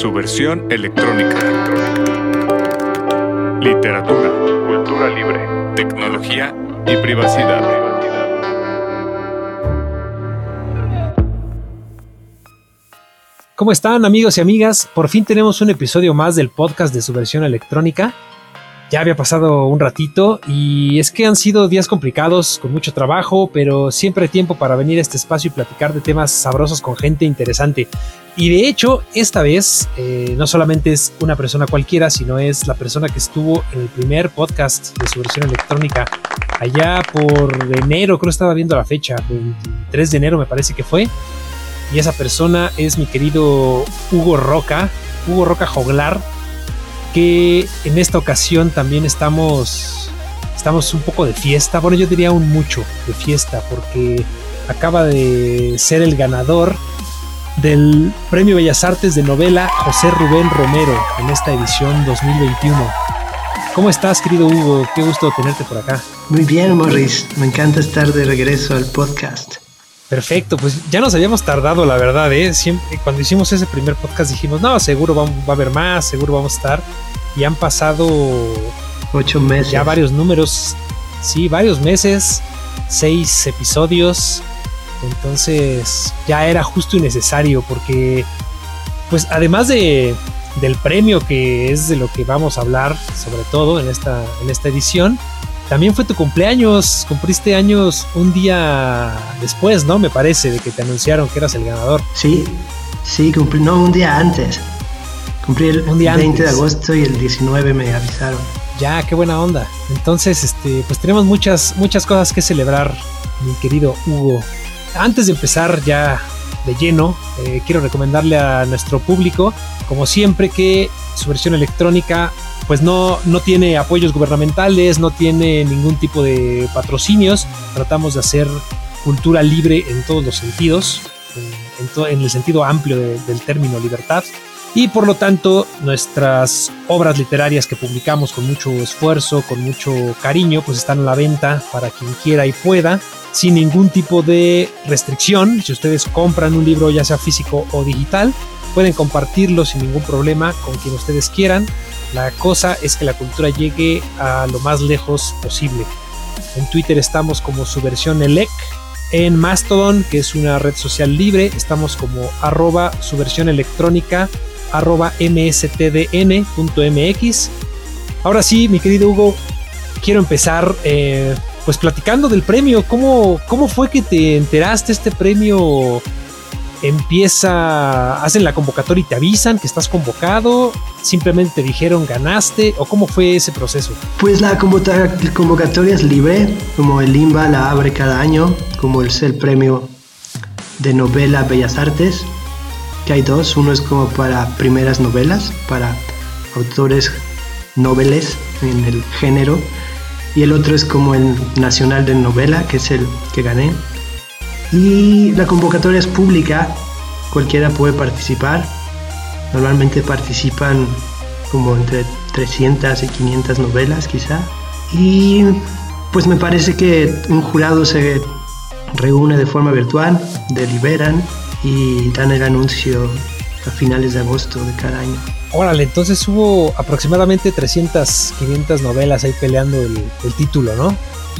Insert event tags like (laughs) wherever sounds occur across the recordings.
su versión electrónica. Literatura, cultura libre, tecnología y privacidad. ¿Cómo están amigos y amigas? Por fin tenemos un episodio más del podcast de su versión electrónica ya había pasado un ratito y es que han sido días complicados, con mucho trabajo, pero siempre hay tiempo para venir a este espacio y platicar de temas sabrosos con gente interesante. Y de hecho, esta vez eh, no solamente es una persona cualquiera, sino es la persona que estuvo en el primer podcast de su versión electrónica allá por enero, creo que estaba viendo la fecha, 23 de enero me parece que fue. Y esa persona es mi querido Hugo Roca, Hugo Roca Joglar que en esta ocasión también estamos, estamos un poco de fiesta, bueno yo diría un mucho de fiesta porque acaba de ser el ganador del Premio Bellas Artes de novela José Rubén Romero en esta edición 2021. ¿Cómo estás, querido Hugo? Qué gusto tenerte por acá. Muy bien, Morris. Me encanta estar de regreso al podcast. Perfecto, pues ya nos habíamos tardado, la verdad, ¿eh? Siempre, cuando hicimos ese primer podcast dijimos, no, seguro va, a haber más, seguro vamos a estar. Y han pasado... Ocho meses. Ya varios números, sí, varios meses, seis episodios. Entonces ya era justo y necesario porque, pues además de, del premio que es de lo que vamos a hablar, sobre todo en esta, en esta edición, también fue tu cumpleaños, cumpliste años un día después, ¿no? Me parece, de que te anunciaron que eras el ganador. Sí, sí, cumplí, no, un día antes. Cumplí el un día 20 de agosto y el 19 me avisaron. Ya, qué buena onda. Entonces, este, pues tenemos muchas, muchas cosas que celebrar, mi querido Hugo. Antes de empezar ya de lleno, eh, quiero recomendarle a nuestro público, como siempre, que su versión electrónica pues no, no tiene apoyos gubernamentales, no tiene ningún tipo de patrocinios. Tratamos de hacer cultura libre en todos los sentidos, en, el sentido amplio del término libertad. Y por lo tanto, nuestras obras literarias que publicamos con mucho esfuerzo, con mucho cariño, pues están a la venta para quien quiera y pueda, sin ningún tipo de restricción. Si ustedes compran un libro, ya sea físico o digital, pueden compartirlo sin ningún problema con quien ustedes quieran. La cosa es que la cultura llegue a lo más lejos posible. En Twitter estamos como su versión ELEC. En Mastodon, que es una red social libre, estamos como arroba su versión electrónica arroba mstdn.mx. Ahora sí, mi querido Hugo, quiero empezar eh, pues platicando del premio. ¿Cómo, ¿Cómo fue que te enteraste este premio empieza, hacen la convocatoria y te avisan que estás convocado, simplemente te dijeron ganaste o cómo fue ese proceso? Pues la convocatoria es libre, como el IMBA la abre cada año, como es el premio de novela Bellas Artes, que hay dos, uno es como para primeras novelas, para autores noveles en el género, y el otro es como el nacional de novela, que es el que gané, y la convocatoria es pública, cualquiera puede participar. Normalmente participan como entre 300 y 500 novelas quizá. Y pues me parece que un jurado se reúne de forma virtual, deliberan y dan el anuncio a finales de agosto de cada año. Órale, entonces hubo aproximadamente 300, 500 novelas ahí peleando el, el título, ¿no?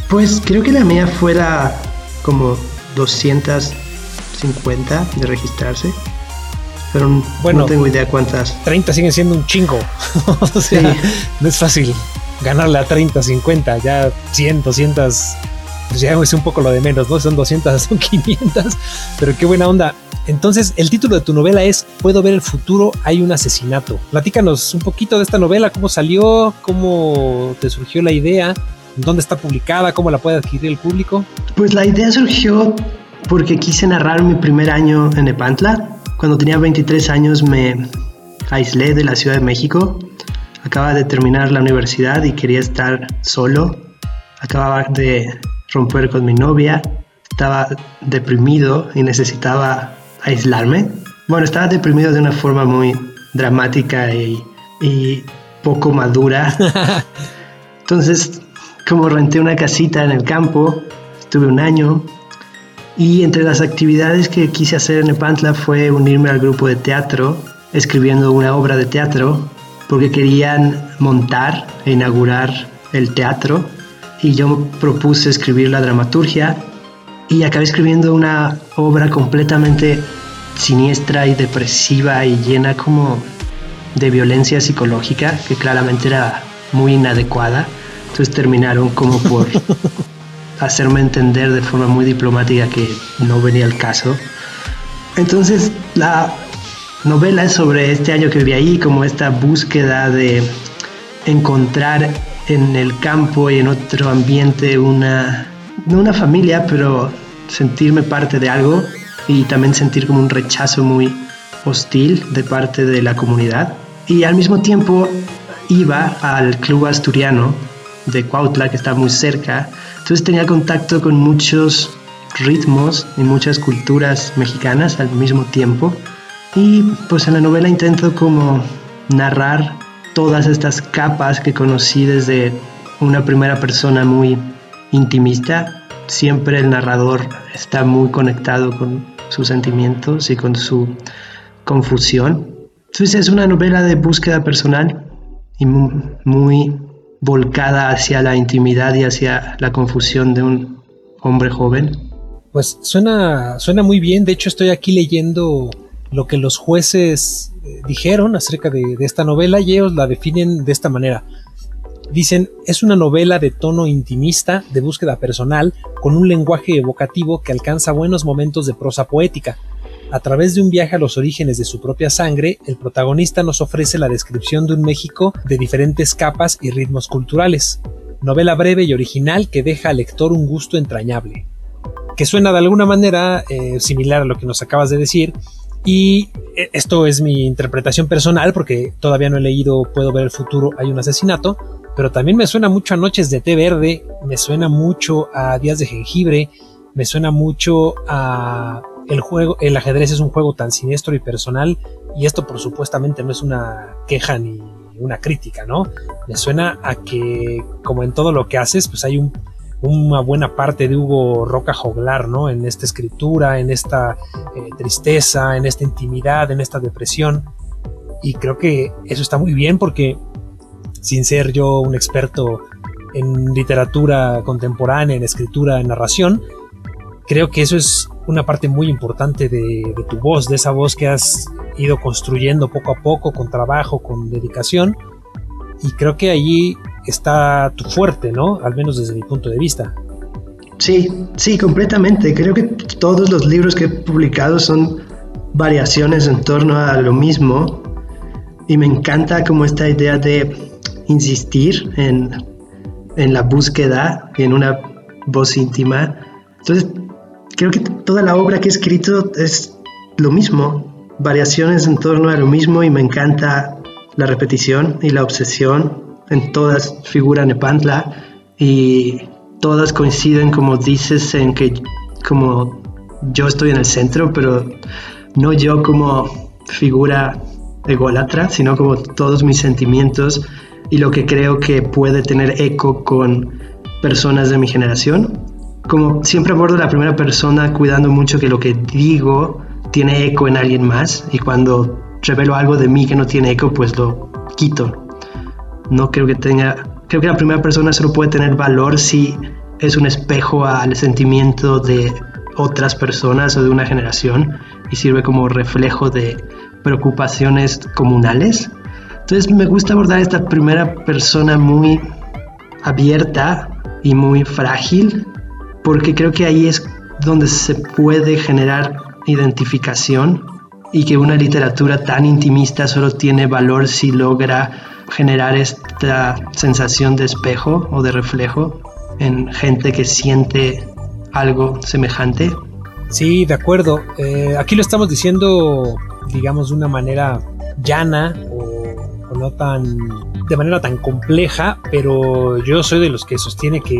Pues creo que la mía fuera como 250 de registrarse. Pero bueno, no tengo idea cuántas. 30 siguen siendo un chingo. (laughs) o sea, no es fácil ganarle a 30, 50, ya 100, 200. Pues ya es un poco lo de menos, ¿no? Son 200, (laughs) son 500. Pero qué buena onda. Entonces, el título de tu novela es Puedo ver el futuro, hay un asesinato. Platícanos un poquito de esta novela, cómo salió, cómo te surgió la idea ¿Dónde está publicada? ¿Cómo la puede adquirir el público? Pues la idea surgió porque quise narrar mi primer año en Epantla. Cuando tenía 23 años me aislé de la Ciudad de México. Acababa de terminar la universidad y quería estar solo. Acababa de romper con mi novia. Estaba deprimido y necesitaba aislarme. Bueno, estaba deprimido de una forma muy dramática y, y poco madura. (laughs) Entonces como renté una casita en el campo, estuve un año y entre las actividades que quise hacer en Epantla fue unirme al grupo de teatro escribiendo una obra de teatro porque querían montar e inaugurar el teatro y yo propuse escribir la dramaturgia y acabé escribiendo una obra completamente siniestra y depresiva y llena como de violencia psicológica que claramente era muy inadecuada. Entonces terminaron como por (laughs) hacerme entender de forma muy diplomática que no venía el caso. Entonces la novela es sobre este año que viví ahí, como esta búsqueda de encontrar en el campo y en otro ambiente una, no una familia, pero sentirme parte de algo y también sentir como un rechazo muy hostil de parte de la comunidad. Y al mismo tiempo iba al club asturiano de Cuautla, que está muy cerca, entonces tenía contacto con muchos ritmos y muchas culturas mexicanas al mismo tiempo. Y pues en la novela intento como narrar todas estas capas que conocí desde una primera persona muy intimista. Siempre el narrador está muy conectado con sus sentimientos y con su confusión. Entonces es una novela de búsqueda personal y muy, volcada hacia la intimidad y hacia la confusión de un hombre joven. Pues suena, suena muy bien. De hecho, estoy aquí leyendo lo que los jueces eh, dijeron acerca de, esta novela y ellos la definen de esta manera. Dicen, es una novela de tono intimista, de búsqueda personal, con un lenguaje evocativo que alcanza buenos momentos de prosa poética. A través de un viaje a los orígenes de su propia sangre, el protagonista nos ofrece la descripción de un México de diferentes capas y ritmos culturales. Novela breve y original que deja al lector un gusto entrañable. Que suena de alguna manera eh, similar a lo que nos acabas de decir, y eh, esto es mi interpretación personal porque todavía no he leído Puedo ver el futuro, hay un asesinato, pero también me suena mucho a Noches de té verde, me suena mucho a Días de jengibre, me suena mucho a el juego, el ajedrez es un juego tan siniestro y personal y esto por supuestamente no es una queja ni una crítica, ¿no? Me suena a que como en todo lo que haces, pues hay un, una buena parte de Hugo Roca Joglar, ¿no? En esta escritura, en esta eh, tristeza, en esta intimidad, en esta depresión. Y creo que eso está muy bien porque sin ser yo un experto en literatura contemporánea, en escritura, en narración, creo que eso es una parte muy importante de, tu voz, de esa voz que has ido construyendo poco a poco, con trabajo, con dedicación. Y creo que allí está tu fuerte, ¿no? Al menos desde mi punto de vista. Sí, sí, completamente. Creo que todos los libros que he publicado son variaciones en torno a lo mismo. Y me encanta como esta idea de insistir en, en la búsqueda, en una voz íntima. Entonces, creo que toda la obra que he escrito es lo mismo, variaciones en torno a lo mismo y me encanta la repetición y la obsesión. En todas figura Nepantla y todas coinciden, como dices, en que como yo estoy en el centro, pero no yo como figura ególatra, sino como todos mis sentimientos y lo que creo que puede tener eco con personas de mi generación como siempre abordo la primera persona cuidando mucho que lo que digo tiene eco en alguien más y cuando revelo algo de mí que no tiene eco pues lo quito. No creo que tenga, creo que la primera persona solo puede tener valor si es un espejo al sentimiento de otras personas o de una generación y sirve como reflejo de preocupaciones comunales. Entonces me gusta abordar esta primera persona muy abierta y muy frágil porque creo que ahí es donde se puede generar identificación y que una literatura tan intimista solo tiene valor si logra generar esta sensación de espejo o de reflejo en gente que siente algo semejante. Sí, de acuerdo. Eh, aquí lo estamos diciendo, digamos, de una manera llana o no tan de manera tan compleja, pero yo soy de los que sostiene que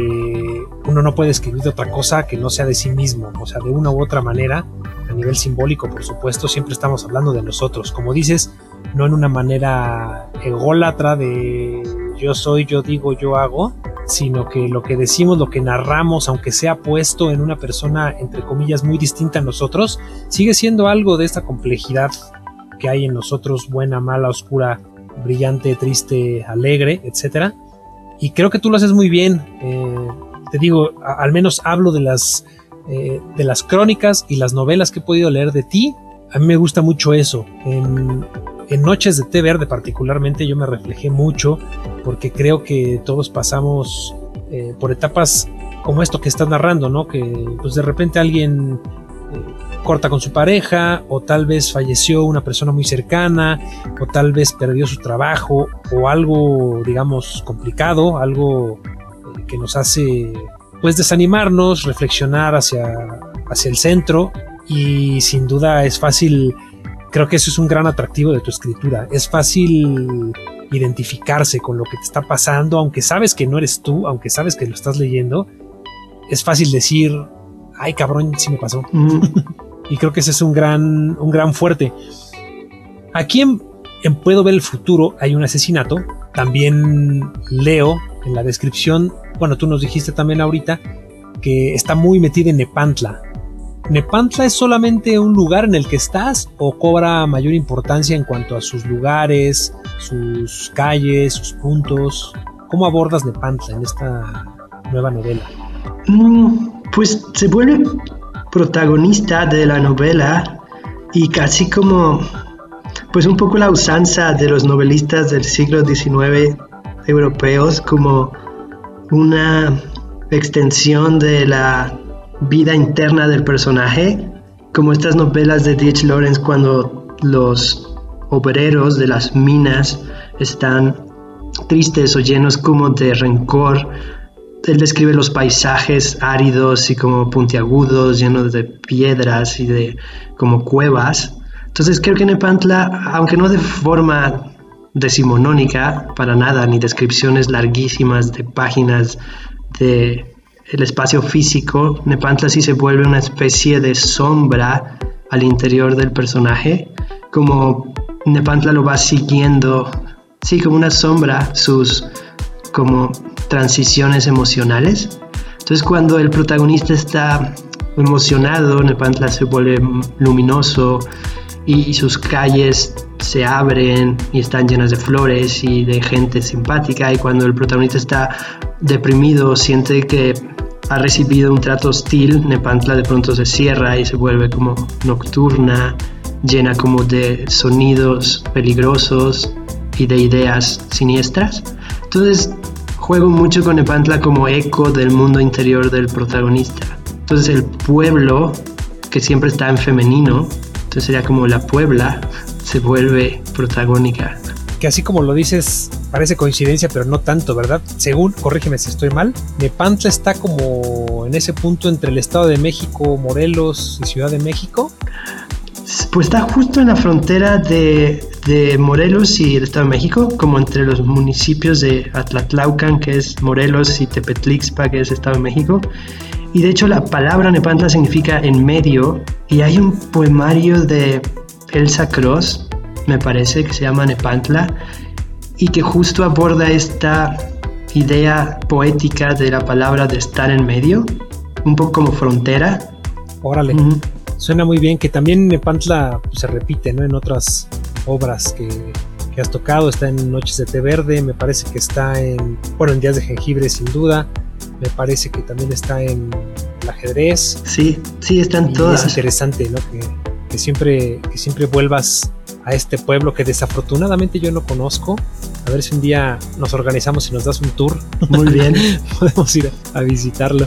uno no puede escribir de otra cosa que no sea de sí mismo, o sea, de una u otra manera, a nivel simbólico, por supuesto, siempre estamos hablando de nosotros, como dices, no en una manera ególatra de yo soy, yo digo, yo hago, sino que lo que decimos, lo que narramos, aunque sea puesto en una persona, entre comillas, muy distinta a nosotros, sigue siendo algo de esta complejidad que hay en nosotros, buena, mala, oscura, brillante, triste, alegre, etcétera. Y creo que tú lo haces muy bien. Eh, te digo, al menos hablo de las, eh, de las crónicas y las novelas que he podido leer de ti. A mí me gusta mucho eso. En, en Noches de Té Verde particularmente yo me reflejé mucho porque creo que todos pasamos eh, por etapas como esto que estás narrando, ¿no? Que pues de repente alguien corta con su pareja, o tal vez falleció una persona muy cercana, o tal vez perdió su trabajo, o algo, digamos, complicado, algo eh, que nos hace, pues, desanimarnos, reflexionar hacia, hacia el centro, y sin duda es fácil, creo que eso es un gran atractivo de tu escritura, es fácil identificarse con lo que te está pasando, aunque sabes que no eres tú, aunque sabes que lo estás leyendo, es fácil decir, ay cabrón, sí me pasó. y creo que ese es un gran, un gran fuerte. Aquí en, Puedo ver el futuro hay un asesinato. También leo en la descripción, bueno, tú nos dijiste también ahorita que está muy metida en Nepantla. ¿Nepantla es solamente un lugar en el que estás o cobra mayor importancia en cuanto a sus lugares, sus calles, sus puntos? ¿Cómo abordas Nepantla en esta nueva novela? Mm, pues se vuelve protagonista de la novela y casi como pues un poco la usanza de los novelistas del siglo XIX europeos como una extensión de la vida interna del personaje, como estas novelas de D.H. Lawrence cuando los obreros de las minas están tristes o llenos como de rencor él describe los paisajes áridos y como puntiagudos, llenos de piedras y de como cuevas. Entonces creo que Nepantla, aunque no de forma decimonónica para nada, ni descripciones larguísimas de páginas de el espacio físico, Nepantla sí se vuelve una especie de sombra al interior del personaje, como Nepantla lo va siguiendo, sí, como una sombra, sus como transiciones emocionales. Entonces cuando el protagonista está emocionado, Nepantla se vuelve luminoso y, sus calles se abren y están llenas de flores y de gente simpática y cuando el protagonista está deprimido siente que ha recibido un trato hostil, Nepantla de pronto se cierra y se vuelve como nocturna, llena como de sonidos peligrosos y de ideas siniestras. Entonces juego mucho con Nepantla como eco del mundo interior del protagonista. Entonces el pueblo, que siempre está en femenino, entonces sería como la puebla, se vuelve protagónica. Que así como lo dices, parece coincidencia, pero no tanto, ¿verdad? Según, corrígeme si estoy mal, Nepantla está como en ese punto entre el Estado de México, Morelos y Ciudad de México. Pues está justo en la frontera de, Morelos y el Estado de México, como entre los municipios de Atlatlaucan, que es Morelos, y Tepetlixpa, que es Estado de México. Y de hecho la palabra Nepantla significa en medio, y hay un poemario de Elsa Cross, me parece, que se llama Nepantla, y que justo aborda esta idea poética de la palabra de estar en medio, un poco como frontera. Órale suena muy bien, que también Nepantla pues, se repite ¿no? en otras obras que, has tocado, está en Noches de Té Verde, me parece que está en, bueno, en Días de Jengibre sin duda, me parece que también está en el ajedrez. Sí, sí, están todas. Es interesante, ¿no? Que, que, siempre, que siempre vuelvas a este pueblo que desafortunadamente yo no conozco. A ver si un día nos organizamos y nos das un tour. Muy (laughs) bien. Podemos ir a visitarlo.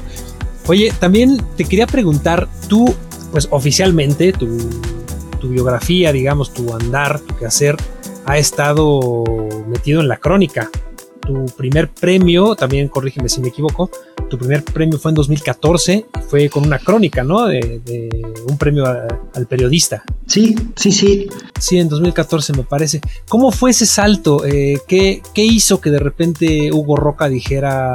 Oye, también te quería preguntar, tú pues oficialmente tu, biografía, digamos, tu andar, tu quehacer, ha estado metido en la crónica. Tu primer premio, también corrígeme si me equivoco, tu primer premio fue en 2014, fue con una crónica, ¿no? De, un premio al periodista. Sí, sí, sí. Sí, en 2014 me parece. ¿Cómo fue ese salto? Eh, ¿qué, ¿Qué hizo que de repente Hugo Roca dijera,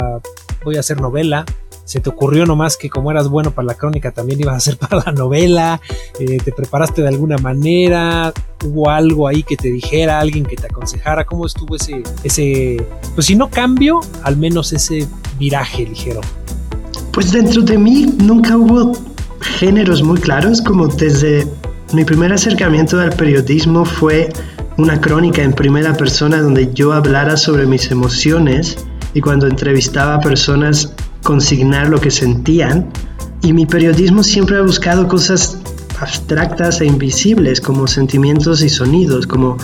voy a hacer novela? Se te ocurrió nomás que como eras bueno para la crónica también ibas a ser (laughs) para la novela, eh, te preparaste de alguna manera, hubo algo ahí que te dijera, alguien que te aconsejara, cómo estuvo ese, ese, pues si no cambio, al menos ese viraje ligero. Pues dentro de mí nunca hubo géneros muy claros, como desde Mi primer acercamiento al periodismo fue una crónica en primera persona donde yo hablara sobre mis emociones y cuando entrevistaba a personas consignar lo que sentían. Y mi periodismo siempre ha buscado cosas abstractas e invisibles como sentimientos y sonidos, como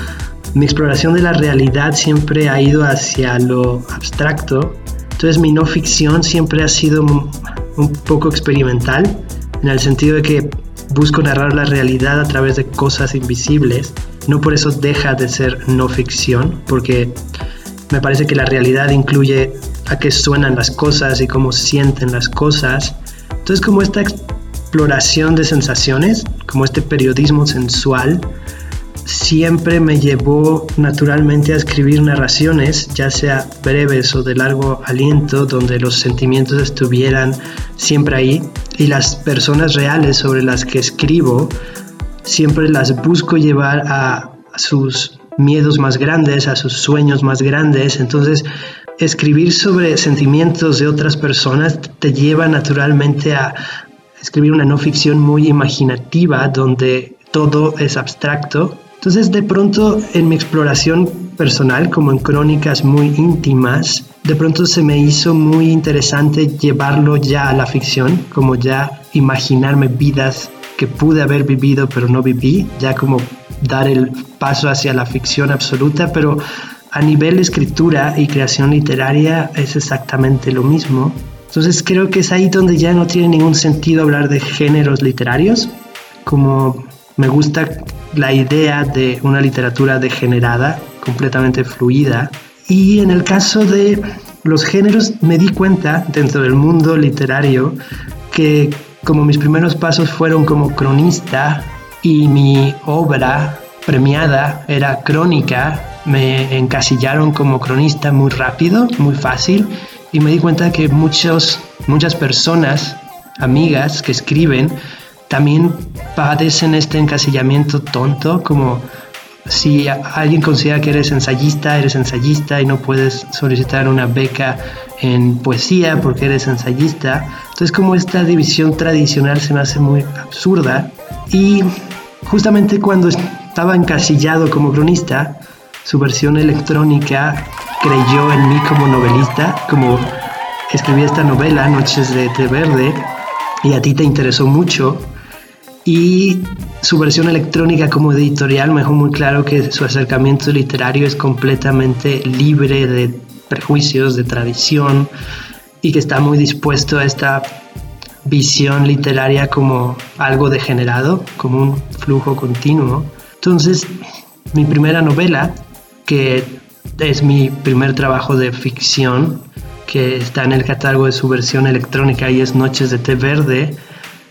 mi exploración de la realidad siempre ha ido hacia lo abstracto. Entonces mi no ficción siempre ha sido un poco experimental, en el sentido de que busco narrar la realidad a través de cosas invisibles. No por eso deja de ser no ficción, porque me parece que la realidad incluye a qué suenan las cosas y cómo sienten las cosas. Entonces como esta exploración de sensaciones, como este periodismo sensual, siempre me llevó naturalmente a escribir narraciones, ya sea breves o de largo aliento, donde los sentimientos estuvieran siempre ahí y las personas reales sobre las que escribo siempre las busco llevar a, sus miedos más grandes, a sus sueños más grandes. Entonces, escribir sobre sentimientos de otras personas te lleva naturalmente a escribir una no ficción muy imaginativa donde todo es abstracto. Entonces de pronto en mi exploración personal, como en crónicas muy íntimas, de pronto se me hizo muy interesante llevarlo ya a la ficción, como ya imaginarme vidas que pude haber vivido pero no viví, ya como dar el paso hacia la ficción absoluta, pero a nivel escritura y creación literaria es exactamente lo mismo. Entonces creo que es ahí donde ya no tiene ningún sentido hablar de géneros literarios, como me gusta la idea de una literatura degenerada, completamente fluida. Y en el caso de los géneros me di cuenta dentro del mundo literario que como mis primeros pasos fueron como cronista y mi obra premiada era crónica, me encasillaron como cronista muy rápido, muy fácil y me di cuenta que muchos, muchas personas, amigas que escriben, también padecen este encasillamiento tonto, como si alguien considera que eres ensayista, eres ensayista y no puedes solicitar una beca en poesía porque eres ensayista. Entonces como esta división tradicional se me hace muy absurda y justamente cuando estaba encasillado como cronista, su versión electrónica creyó en mí como novelista, como escribí esta novela, Noches de Té Verde, y a ti te interesó mucho y su versión electrónica como editorial me dejó muy claro que su acercamiento literario es completamente libre de prejuicios, de tradición y que está muy dispuesto a esta visión literaria como algo degenerado, como un flujo continuo. Entonces, mi primera novela, que es mi primer trabajo de ficción, que está en el catálogo de su versión electrónica y es Noches de Té Verde,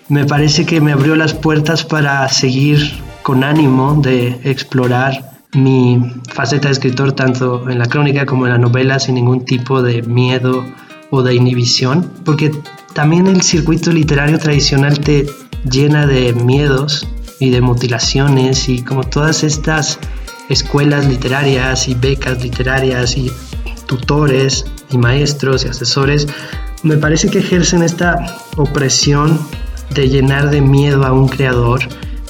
me parece que me abrió las puertas para seguir con ánimo de explorar mi faceta de escritor tanto en la crónica como en la novela sin ningún tipo de miedo o de inhibición, porque también el circuito literario tradicional te llena de miedos y de mutilaciones y como todas estas escuelas literarias y becas literarias y tutores y maestros y asesores, me parece que ejercen esta opresión de llenar de miedo a un creador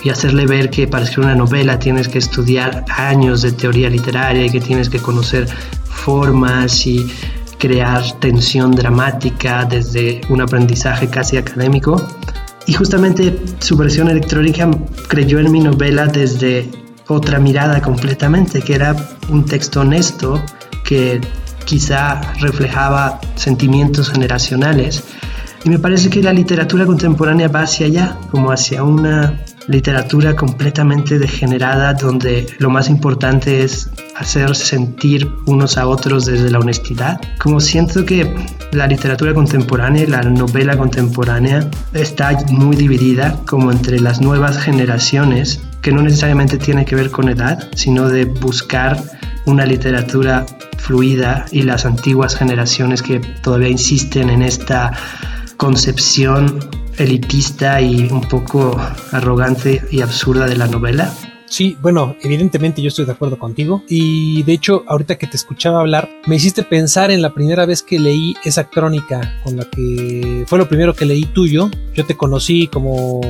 y hacerle ver que para escribir una novela tienes que estudiar años de teoría literaria y que tienes que conocer formas y crear tensión dramática desde un aprendizaje casi académico. Y justamente su versión electrónica creyó en mi novela desde otra mirada completamente, que era un texto honesto que quizá reflejaba sentimientos generacionales y me parece que la literatura contemporánea va hacia allá, como hacia una literatura completamente degenerada donde lo más importante es hacer sentir unos a otros desde la honestidad. Como siento que la literatura contemporánea, la novela contemporánea está muy dividida como entre las nuevas generaciones, que no necesariamente tiene que ver con edad, sino de buscar una literatura fluida y las antiguas generaciones que todavía insisten en esta concepción elitista y un poco arrogante y absurda de la novela. Sí, bueno, evidentemente yo estoy de acuerdo contigo y de hecho ahorita que te escuchaba hablar me hiciste pensar en la primera vez que leí esa crónica con la que fue lo primero que leí tuyo Yo te conocí como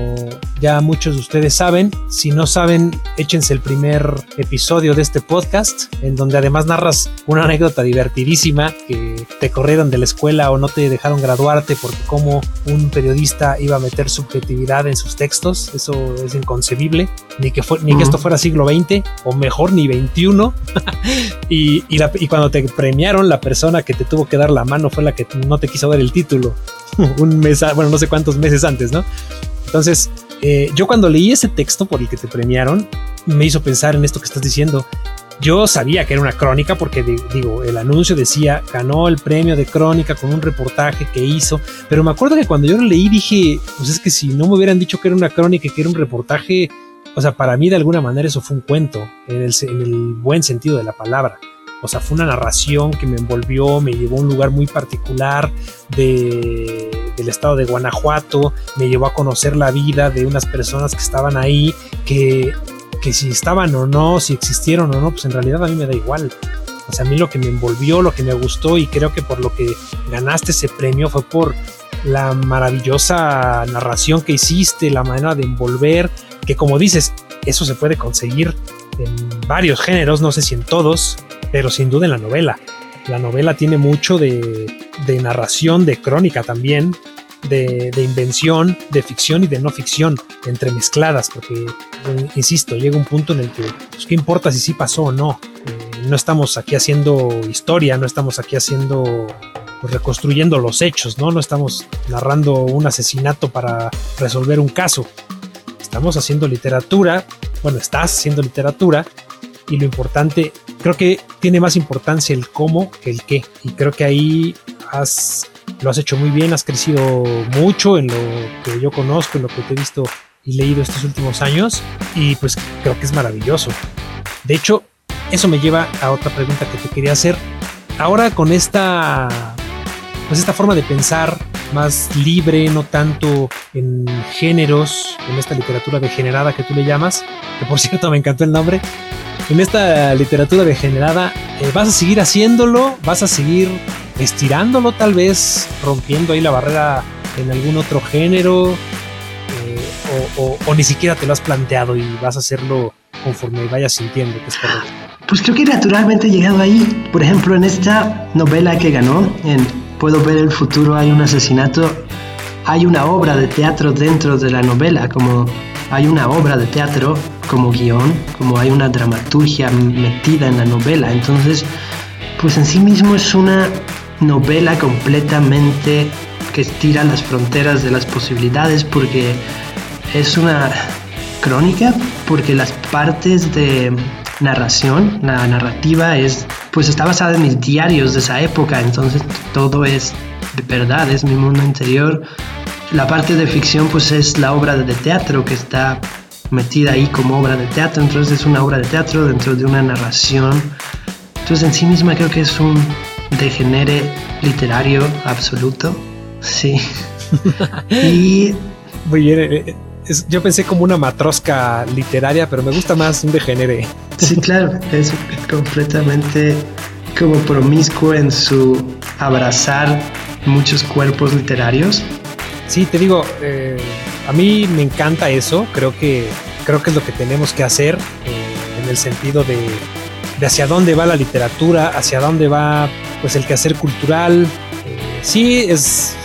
ya muchos de ustedes saben. Si no saben, échense el primer episodio de este podcast, en donde además narras una anécdota divertidísima que te corrieron de la escuela o no te dejaron graduarte porque como un periodista iba a meter subjetividad en sus textos. Eso es inconcebible. Ni que, fue, ni que esto fuera siglo XX o mejor ni XXI. (laughs) y, y, y cuando te premiaron, la persona que te tuvo que dar la mano fue la que no te quiso dar el título. (laughs) un mes, bueno, no sé cuántos meses antes, ¿no? Entonces, eh, yo cuando leí ese texto por el que te premiaron, me hizo pensar en esto que estás diciendo. Yo sabía que era una crónica porque digo, el anuncio decía ganó el premio de crónica con un reportaje que hizo, pero me acuerdo que cuando yo lo leí dije, pues es que si no me hubieran dicho que era una crónica y que era un reportaje, o sea, para mí de alguna manera eso fue un cuento, en el, en el buen sentido de la palabra. O sea, fue una narración que me envolvió, me llevó a un lugar muy particular de, del estado de Guanajuato, me llevó a conocer la vida de unas personas que estaban ahí, que, que si estaban o no, si existieron o no, pues en realidad a mí me da igual. O sea, a mí lo que me envolvió, lo que me gustó y creo que por lo que ganaste ese premio fue por la maravillosa narración que hiciste, la manera de envolver, que como dices, eso se puede conseguir en varios géneros, no sé si en todos, pero sin duda en la novela. La novela tiene mucho de, narración, de crónica también, de, invención, de ficción y de no ficción, entremezcladas, porque, insisto, llega un punto en el que, pues, ¿qué importa si sí pasó o no? Eh, no estamos aquí haciendo historia, no estamos aquí haciendo, pues, reconstruyendo los hechos, ¿no? No estamos narrando un asesinato para resolver un caso. Estamos haciendo literatura, bueno, estás haciendo literatura y lo importante, creo que tiene más importancia el cómo que el qué. Y creo que ahí has, lo has hecho muy bien, has crecido mucho en lo que yo conozco, en lo que te he visto y leído estos últimos años y pues creo que es maravilloso. De hecho, eso me lleva a otra pregunta que te quería hacer. Ahora con esta pues esta forma de pensar más libre, no tanto en géneros, en esta literatura degenerada que tú le llamas, que por (laughs) cierto me encantó el nombre, en esta literatura degenerada, eh, ¿vas a seguir haciéndolo? ¿Vas a seguir estirándolo tal vez, rompiendo ahí la barrera en algún otro género? Eh, o, ni siquiera te lo has planteado y vas a hacerlo conforme vayas sintiendo que es correcto? Pues creo que naturalmente he llegado ahí. Por ejemplo, en esta novela que ganó, en Puedo ver el futuro, hay un asesinato, hay una obra de teatro dentro de la novela, como hay una obra de teatro como guion, como hay una dramaturgia metida en la novela. Entonces, pues en sí mismo es una novela completamente que estira las fronteras de las posibilidades porque es una crónica, porque las partes de narración, la narrativa es, pues está basada en mis diarios de esa época, entonces todo es de verdad, es mi mundo interior la parte de ficción pues es la obra de teatro que está metida ahí como obra de teatro, entonces es una obra de teatro dentro de una narración. Entonces en sí misma creo que es un degenere literario absoluto. Sí. (laughs) y... Muy bien, yo pensé como una matrosca literaria, pero me gusta más un degenere. sí, claro, es completamente como promiscuo en su abrazar muchos cuerpos literarios Sí, te digo, eh, a mí me encanta eso, creo que, creo que es lo que tenemos que hacer eh, en el sentido de, hacia dónde va la literatura, hacia dónde va pues el quehacer cultural. Eh, sí, es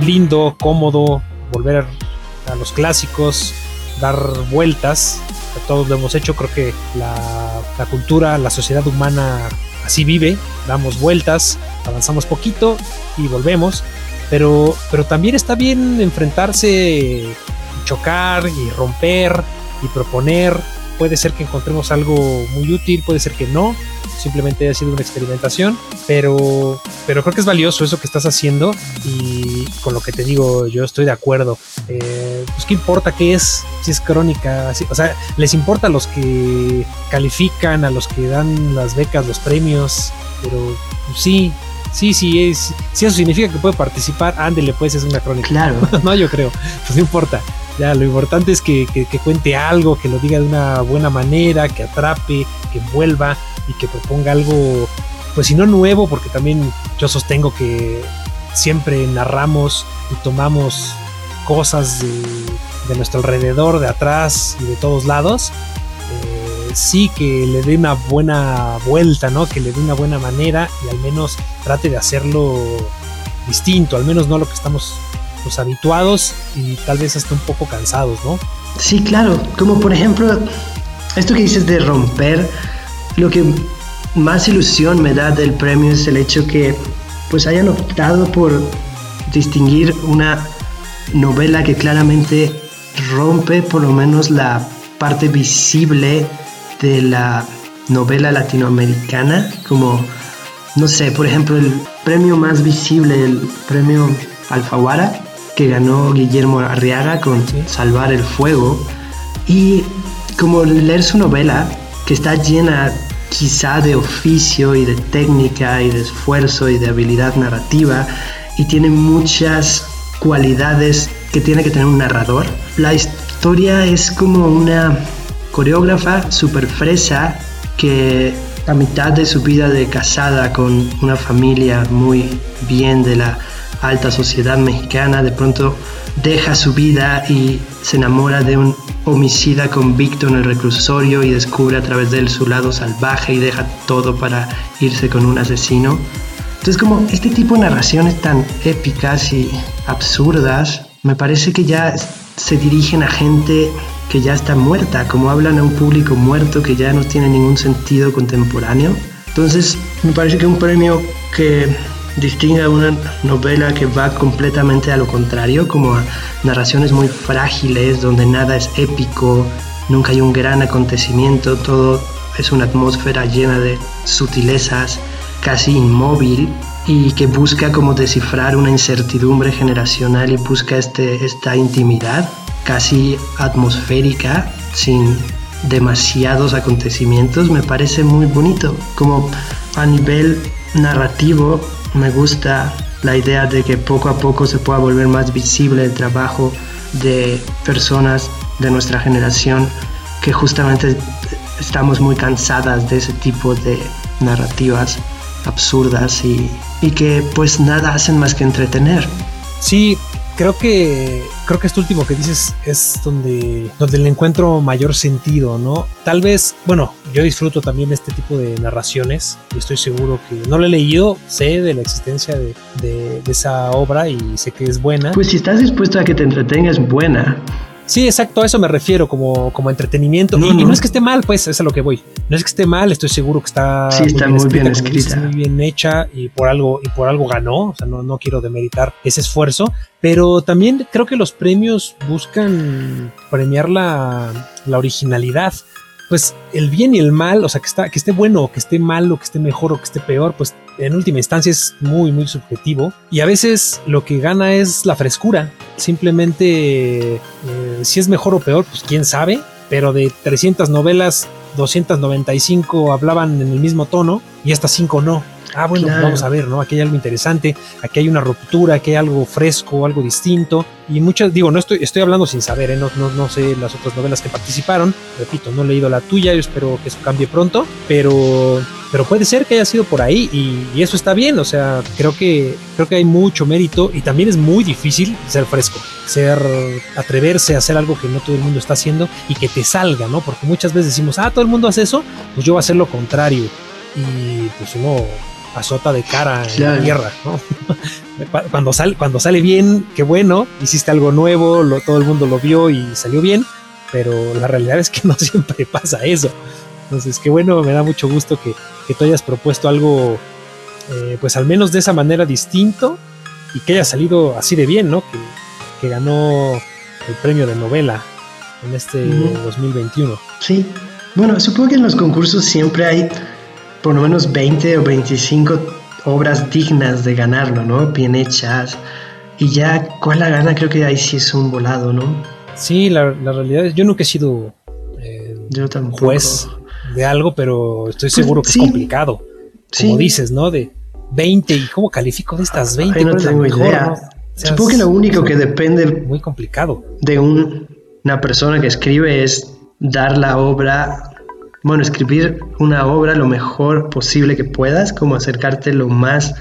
lindo, cómodo volver a los clásicos, dar vueltas, todos lo hemos hecho, creo que la, cultura, la sociedad humana así vive, damos vueltas, avanzamos poquito y volvemos. Pero, pero también está bien enfrentarse, chocar y romper y proponer. Puede ser que encontremos algo muy útil, puede ser que no, simplemente haya sido una experimentación, pero, pero creo que es valioso eso que estás haciendo y con lo que te digo, yo estoy de acuerdo. Eh, pues qué importa qué es, si es crónica, o sea, les importa a los que califican, a los que dan las becas, los premios, pero pues, sí, sí, sí, es, si eso significa que puede participar, ándele, pues es una crónica. Claro. (laughs) no, yo creo, pues no importa. Ya, lo importante es que, cuente algo, que lo diga de una buena manera, que atrape, que envuelva y que proponga algo, pues si no nuevo, porque también yo sostengo que siempre narramos y tomamos cosas de, nuestro alrededor, de atrás y de todos lados, eh, sí que le dé una buena vuelta, ¿no? Que le dé una buena manera y al menos trate de hacerlo distinto, al menos no lo que estamos habituados y tal vez hasta un poco cansados, ¿no? Sí, claro, como por ejemplo, esto que dices de romper, lo que más ilusión me da del premio es el hecho que pues hayan optado por distinguir una novela que claramente rompe por lo menos la parte visible de la novela latinoamericana, como, no sé, por ejemplo, el premio más visible, el premio Alfaguara, que ganó Guillermo Arriaga con Salvar el Fuego, y como leer su novela, que está llena quizá de oficio y de técnica y de esfuerzo y de habilidad narrativa, y tiene muchas cualidades que tiene que tener un narrador. La historia es como una coreógrafa super fresa que a mitad de su vida de casada con una familia muy bien de la alta sociedad mexicana, de pronto deja su vida y se enamora de un homicida convicto en el reclusorio y descubre a través de él su lado salvaje y deja todo para irse con un asesino. Entonces como este tipo de narraciones tan épicas y absurdas, me parece que ya se dirigen a gente que ya está muerta, como hablan a un público muerto que ya no tiene ningún sentido contemporáneo. Entonces me parece que un premio que distinga una novela que va completamente a lo contrario, como a narraciones muy frágiles, donde nada es épico, nunca hay un gran acontecimiento, todo es una atmósfera llena de sutilezas casi inmóvil y que busca como descifrar una incertidumbre generacional y busca este, esta intimidad casi atmosférica sin demasiados acontecimientos. Me parece muy bonito como a nivel narrativo me gusta la idea de que poco a poco se pueda volver más visible el trabajo de personas de nuestra generación que justamente estamos muy cansadas de ese tipo de narrativas absurdas y, que pues nada hacen más que entretener. Sí, creo que creo que este último que dices es donde donde le encuentro mayor sentido, ¿no? Tal vez, bueno, yo disfruto también este tipo de narraciones y estoy seguro que no lo he leído, sé de la existencia de, de, de esa obra y sé que es buena. Pues si estás dispuesto a que te entretengas, buena. Sí, exacto, a eso me refiero como, como entretenimiento. y, no. es que esté mal, pues, es a lo que voy. No es que esté mal, estoy seguro que está, sí, está muy bien, escrita, muy bien hecha y por algo, y por algo ganó. O sea, no, no quiero demeritar ese esfuerzo, pero también creo que los premios buscan premiar la, la originalidad pues el bien y el mal, o sea, que, está, que esté bueno o que esté mal o que esté mejor o que esté peor, pues en última instancia es muy, muy subjetivo. Y a veces lo que gana es la frescura. Simplemente, eh, si es mejor o peor, pues quién sabe. Pero de 300 novelas, 295 hablaban en el mismo tono y estas 5 no ah, bueno, vamos a ver, ¿no? Aquí hay algo interesante, aquí hay una ruptura, aquí hay algo fresco, algo distinto. Y muchas, digo, no estoy, estoy hablando sin saber, ¿eh? no, no, sé las otras novelas que participaron. Repito, no he leído la tuya, yo espero que eso cambie pronto, pero, pero puede ser que haya sido por ahí y, eso está bien. O sea, creo que, creo que hay mucho mérito y también es muy difícil ser fresco, ser, atreverse a hacer algo que no todo el mundo está haciendo y que te salga, ¿no? Porque muchas veces decimos, ah, todo el mundo hace eso, pues yo voy a hacer lo contrario. Y pues uno azota de cara en la tierra, ¿no? (laughs) cuando, sale, cuando sale bien, qué bueno, hiciste algo nuevo, todo el mundo lo vio y salió bien, pero la realidad es que no (laughs) siempre pasa eso. Entonces, qué bueno, me da mucho gusto que, que tú hayas propuesto algo, eh, pues al menos de esa manera distinto y que haya salido así de bien, ¿no? Que, que ganó el premio de novela en este 2021. Sí, bueno, supongo que en los concursos siempre hay por lo menos 20 o 25 obras dignas de ganarlo, ¿no? Bien hechas. Y ya, ¿cuál la gana? Creo que ahí sí es un volado, ¿no? Sí, la, realidad es, yo nunca he sido eh, juez de algo, pero estoy pues seguro que es complicado. Como dices, ¿no? De 20, ¿y cómo califico de estas 20? no tengo idea. Supongo que lo único que depende... Muy complicado. De una persona que escribe es dar la obra bueno, escribir una obra lo mejor posible que puedas, como acercarte lo más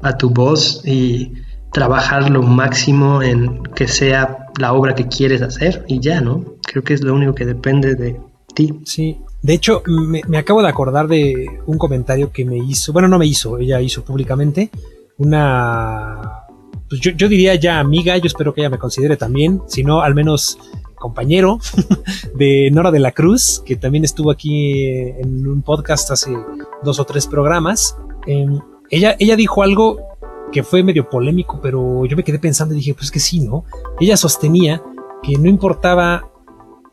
a tu voz y trabajar lo máximo en que sea la obra que quieres hacer y ya, ¿no? Creo que es lo único que depende de ti. Sí, de hecho, me, acabo de acordar de un comentario que me hizo, bueno, no me hizo, ella hizo públicamente una, pues yo, yo diría ya amiga, yo espero que ella me considere también, si no, al menos compañero (laughs) de Nora de la Cruz, que también estuvo aquí en un podcast hace dos o tres programas. Eh, ella, ella dijo algo que fue medio polémico, pero yo me quedé pensando y dije, pues que sí, ¿no? Ella sostenía que no importaba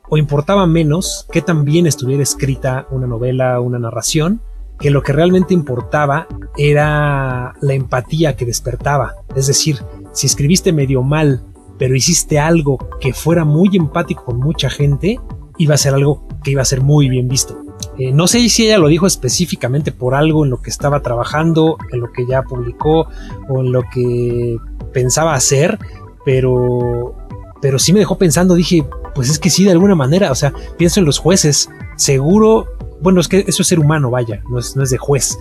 o importaba menos que también estuviera escrita una novela, una narración, que lo que realmente importaba era la empatía que despertaba. Es decir, si escribiste medio mal, pero hiciste algo que fuera muy empático con mucha gente, iba a ser algo que iba a ser muy bien visto. Eh, no sé si ella lo dijo específicamente por algo en lo que estaba trabajando, en lo que ya publicó o en lo que pensaba hacer, pero, pero sí me dejó pensando, dije, pues es que sí, de alguna manera, o sea, pienso en los jueces, seguro, bueno, es que eso es ser humano, vaya, no es, no es de juez.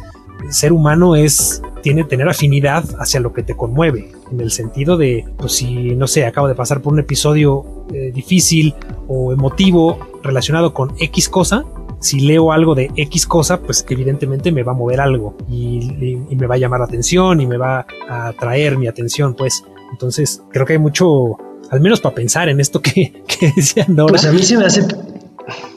Ser humano es, tiene tener afinidad hacia lo que te conmueve, en el sentido de, pues si, no sé, acabo de pasar por un episodio eh, difícil o emotivo relacionado con X cosa, si leo algo de X cosa, pues evidentemente me va a mover algo y, me va a llamar la atención y me va a atraer mi atención, pues. Entonces, creo que hay mucho, al menos para pensar en esto que, (laughs) que. Pues a mí se me hace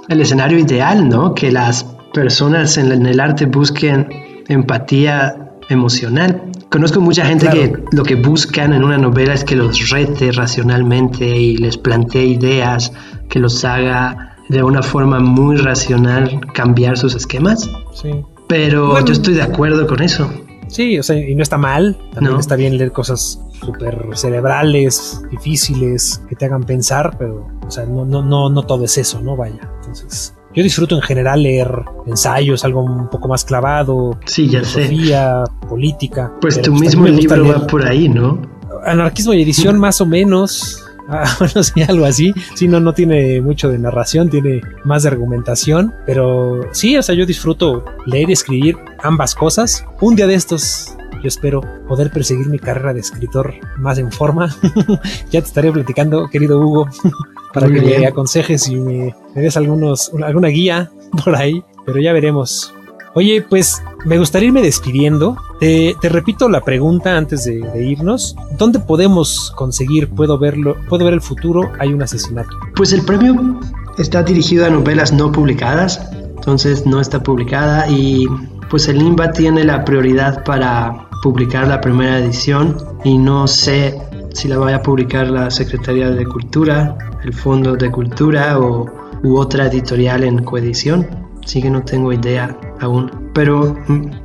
el escenario ideal, ¿no? Que las personas en el arte busquen empatía emocional. Conozco mucha gente claro. que lo que buscan en una novela es que los rete racionalmente y les plantee ideas, que los haga de una forma muy racional cambiar sus esquemas. Sí. Pero bueno, yo estoy de acuerdo con eso. Sí, o sea, y no está mal. También no. está bien leer cosas súper cerebrales, difíciles, que te hagan pensar, pero, o sea, no, no, no, no todo es eso, ¿no? Vaya. Entonces, yo disfruto en general leer ensayos, algo un poco más clavado, sí, ya filosofía, sé. política. Pues tu mismo libro leer. va por ahí, ¿no? Anarquismo y edición, más o menos. (laughs) Ah, bueno, sí, algo así. Sí, no, no tiene mucho de narración, tiene más de argumentación. Pero sí, o sea, yo disfruto leer y escribir ambas cosas. Un día de estos yo espero poder perseguir mi carrera de escritor más en forma. (laughs) ya te estaré platicando, querido Hugo, (laughs) para Muy que bien. me aconsejes y me, me des algunos, alguna guía (laughs) por ahí. Pero ya veremos. Oye, pues me gustaría irme despidiendo. Te, te repito la pregunta antes de, de, irnos. ¿Dónde podemos conseguir, puedo verlo, puedo ver el futuro, hay un asesinato? Pues el premio está dirigido a novelas no publicadas, entonces no está publicada y pues el INBA tiene la prioridad para publicar la primera edición y no sé si la vaya a publicar la Secretaría de Cultura, el Fondo de Cultura o u otra editorial en coedición. Así que no tengo idea aún, pero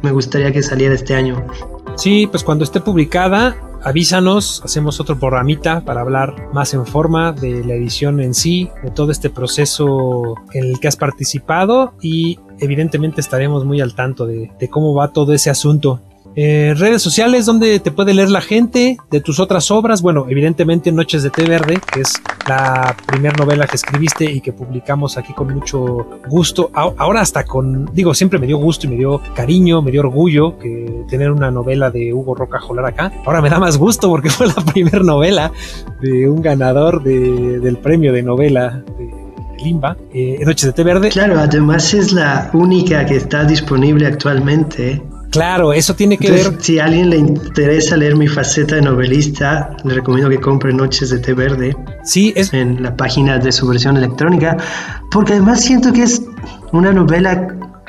me gustaría que saliera este año. Sí, pues cuando esté publicada, avísanos, hacemos otro programita para hablar más en forma de la edición en sí, de todo este proceso en el que has participado y evidentemente estaremos muy al tanto de, de cómo va todo ese asunto. Eh, redes sociales donde te puede leer la gente de tus otras obras. Bueno, evidentemente Noches de Té Verde, que es la primera novela que escribiste y que publicamos aquí con mucho gusto. Ahora hasta con, digo, siempre me dio gusto y me dio cariño, me dio orgullo que tener una novela de Hugo Roca Jolar acá. Ahora me da más gusto porque (laughs) fue la primera novela de un ganador de, del premio de novela de Limba, eh, Noches de Té Verde. Claro, además es la única que está disponible actualmente. Claro, eso tiene que Entonces, ver. Si a alguien le interesa leer mi faceta de novelista, le recomiendo que compre Noches de Té Verde. Sí, es. En la página de su versión electrónica. Porque además siento que es una novela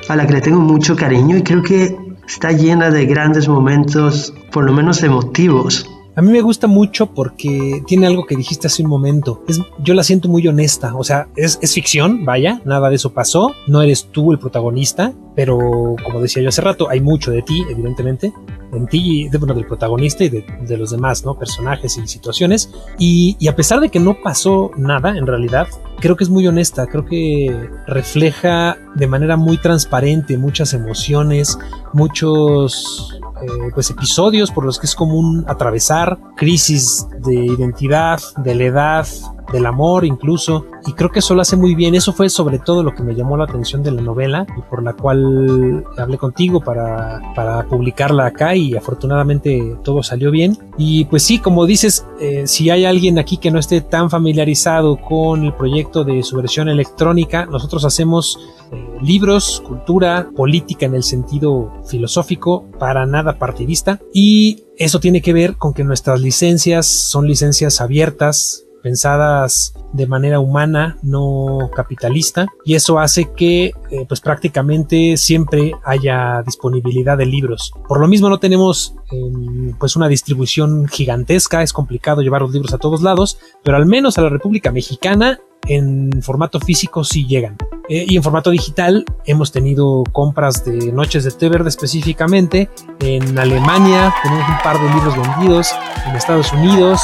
a la que le tengo mucho cariño y creo que está llena de grandes momentos, por lo menos emotivos. A mí me gusta mucho porque tiene algo que dijiste hace un momento. Yo la siento muy honesta. O sea, es, ficción, vaya, nada de eso pasó. No eres tú el protagonista, pero como decía yo hace rato, hay mucho de ti, evidentemente. En ti, de, bueno, del protagonista y de, los demás, ¿no? Personajes y situaciones. Y a pesar de que no pasó nada, en realidad, creo que es muy honesta. Creo que refleja de manera muy transparente muchas emociones, muchos eh, pues episodios por los que es común atravesar crisis de identidad, de la edad, del amor incluso, y creo que eso lo hace muy bien. Eso fue sobre todo lo que me llamó la atención de la novela y por la cual hablé contigo para, para publicarla acá y afortunadamente todo salió bien. Y pues sí, como dices, eh, si hay alguien aquí que no esté tan familiarizado con el proyecto de su versión electrónica, nosotros hacemos eh, libros, cultura, política en el sentido filosófico, para nada partidista. Y eso tiene que ver con que nuestras licencias son licencias abiertas, pensadas de manera humana, no capitalista, y eso hace que eh, pues prácticamente siempre haya disponibilidad de libros. Por lo mismo no tenemos em, pues una distribución gigantesca, es complicado llevar los libros a todos lados, pero al menos a la República Mexicana en formato físico sí llegan. Eh, y en formato digital hemos tenido compras de Noches de Té Verde específicamente. En Alemania tenemos un par de libros vendidos. En Estados Unidos,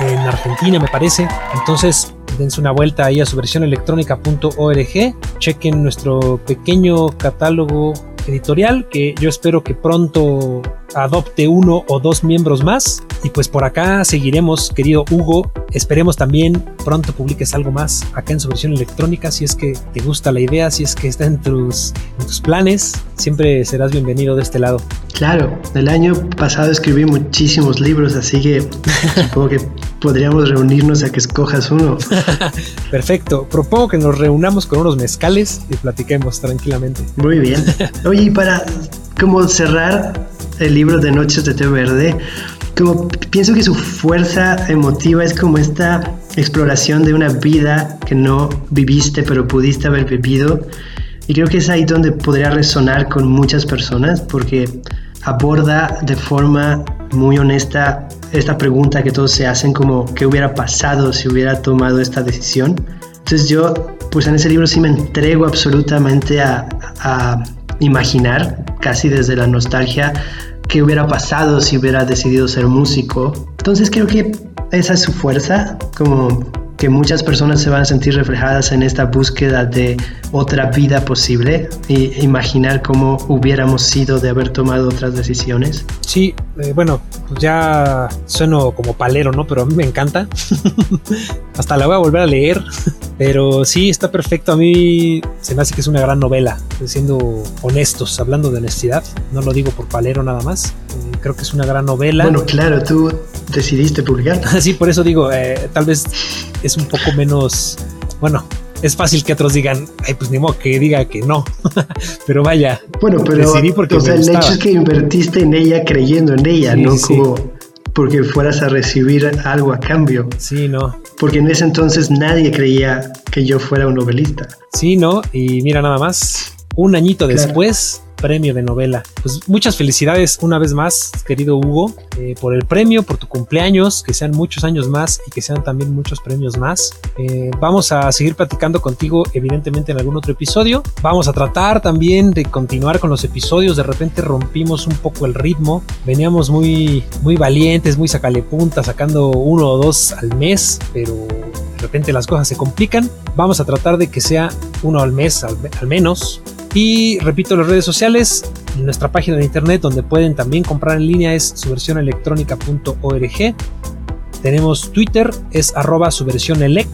en Argentina me parece. Entonces dense una vuelta ahí a su versión electrónica.org. Chequen nuestro pequeño catálogo editorial que yo espero que pronto adopte uno o dos miembros más. Y pues por acá seguiremos, querido Hugo. Esperemos también pronto publiques algo más acá en su versión electrónica. Si es que te gusta la idea, si es que está en tus, en tus planes, siempre serás bienvenido de este lado. Claro, el año pasado escribí muchísimos libros, así que supongo que podríamos reunirnos a que escojas uno. (laughs) Perfecto, propongo que nos reunamos con unos mezcales y platiquemos tranquilamente. Muy bien. Oye, y para como cerrar el libro de Noches de Té Verde, como pienso que su fuerza emotiva es como esta exploración de una vida que no viviste pero pudiste haber vivido. Y creo que es ahí donde podría resonar con muchas personas porque aborda de forma muy honesta esta pregunta que todos se hacen como qué hubiera pasado si hubiera tomado esta decisión. Entonces yo pues en ese libro sí me entrego absolutamente a, imaginar, casi desde la nostalgia, qué hubiera pasado si hubiera decidido ser músico. Entonces creo que esa es su fuerza, como que muchas personas se van a sentir reflejadas en esta búsqueda de otra vida posible e imaginar cómo hubiéramos sido de haber tomado otras decisiones. Sí, eh, bueno, ya sueno como palero, ¿no? Pero a mí me encanta. (laughs) Hasta la voy a volver a leer. (laughs) Pero sí, está perfecto. A mí se me hace que es una gran novela. Siendo honestos, hablando de honestidad. No lo digo por palero nada más. Eh, creo que es una gran novela. Bueno, claro, tú decidiste publicar. (laughs) sí, por eso digo, eh, tal vez es un poco menos, bueno, es fácil que otros digan, ay, pues ni modo que diga que no. (laughs) pero vaya. Bueno, pero porque o sea, el hecho es que invertiste en ella creyendo en ella, no como porque fueras a recibir algo a cambio. Sí, no. Porque en ese entonces nadie creía que yo fuera un novelista. Sí, no. Y mira nada más, un añito después premio de novela. Pues muchas felicidades una vez más, querido Hugo, eh, por el premio, por tu cumpleaños, que sean muchos años más y que sean también muchos premios más. Eh, vamos a seguir platicando contigo, evidentemente, en algún otro episodio. Vamos a tratar también de continuar con los episodios. De repente rompimos un poco el ritmo. Veníamos muy, muy valientes, muy sacale punta, sacando uno o dos al mes, pero de repente las cosas se complican. Vamos a tratar de que sea uno al mes al, al menos y repito, las redes sociales, nuestra página de internet donde pueden también comprar en línea es su versión electrónica.org. Tenemos Twitter, es arroba su versión elec.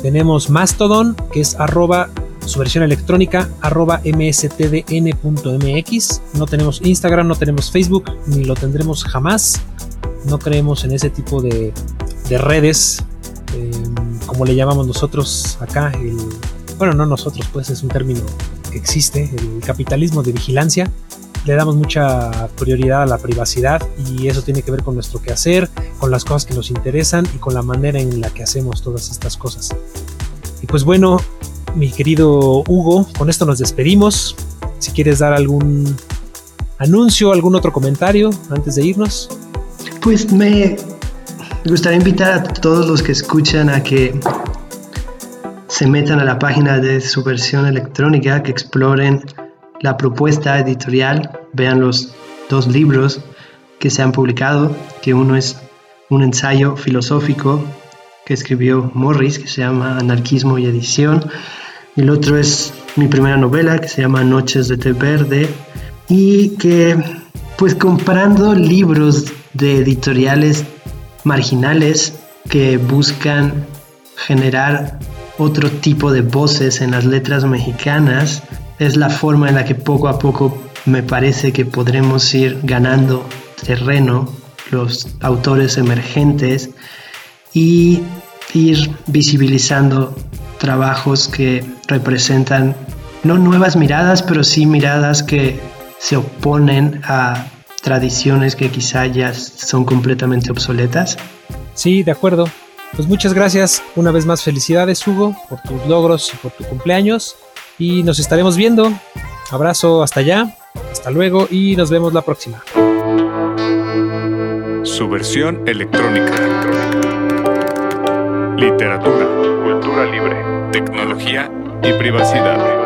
Tenemos Mastodon, que es arroba su versión electrónica arroba mstdn.mx. No tenemos Instagram, no tenemos Facebook, ni lo tendremos jamás. No creemos en ese tipo de, redes, em, como le llamamos nosotros acá. bueno, no nosotros, pues es un término existe, el capitalismo de vigilancia. Le damos mucha prioridad a la privacidad y eso tiene que ver con nuestro quehacer, con las cosas que nos interesan y con la manera en la que hacemos todas estas cosas. Y pues bueno, mi querido Hugo, con esto nos despedimos. Si quieres dar algún anuncio, algún otro comentario antes de irnos. Pues me gustaría invitar a todos los que escuchan a que se metan a la página de su versión electrónica, que exploren la propuesta editorial, vean los dos libros que se han publicado, que uno es un ensayo filosófico que escribió Morris, que se llama Anarquismo y Edición, y el otro es mi primera novela, que se llama Noches de Té Verde, y que pues comprando libros de editoriales marginales que buscan generar otro tipo de voces en las letras mexicanas es la forma en la que poco a poco me parece que podremos ir ganando terreno los autores emergentes y ir visibilizando trabajos que representan no nuevas miradas, pero sí miradas que se oponen a tradiciones que quizá ya son completamente obsoletas. Sí, de acuerdo. Pues muchas gracias. Una vez más felicidades, Hugo, por tus logros y por tu cumpleaños. Y nos estaremos viendo. Abrazo hasta allá. Hasta luego y nos vemos la próxima. Su versión electrónica. Literatura, cultura libre, tecnología y privacidad.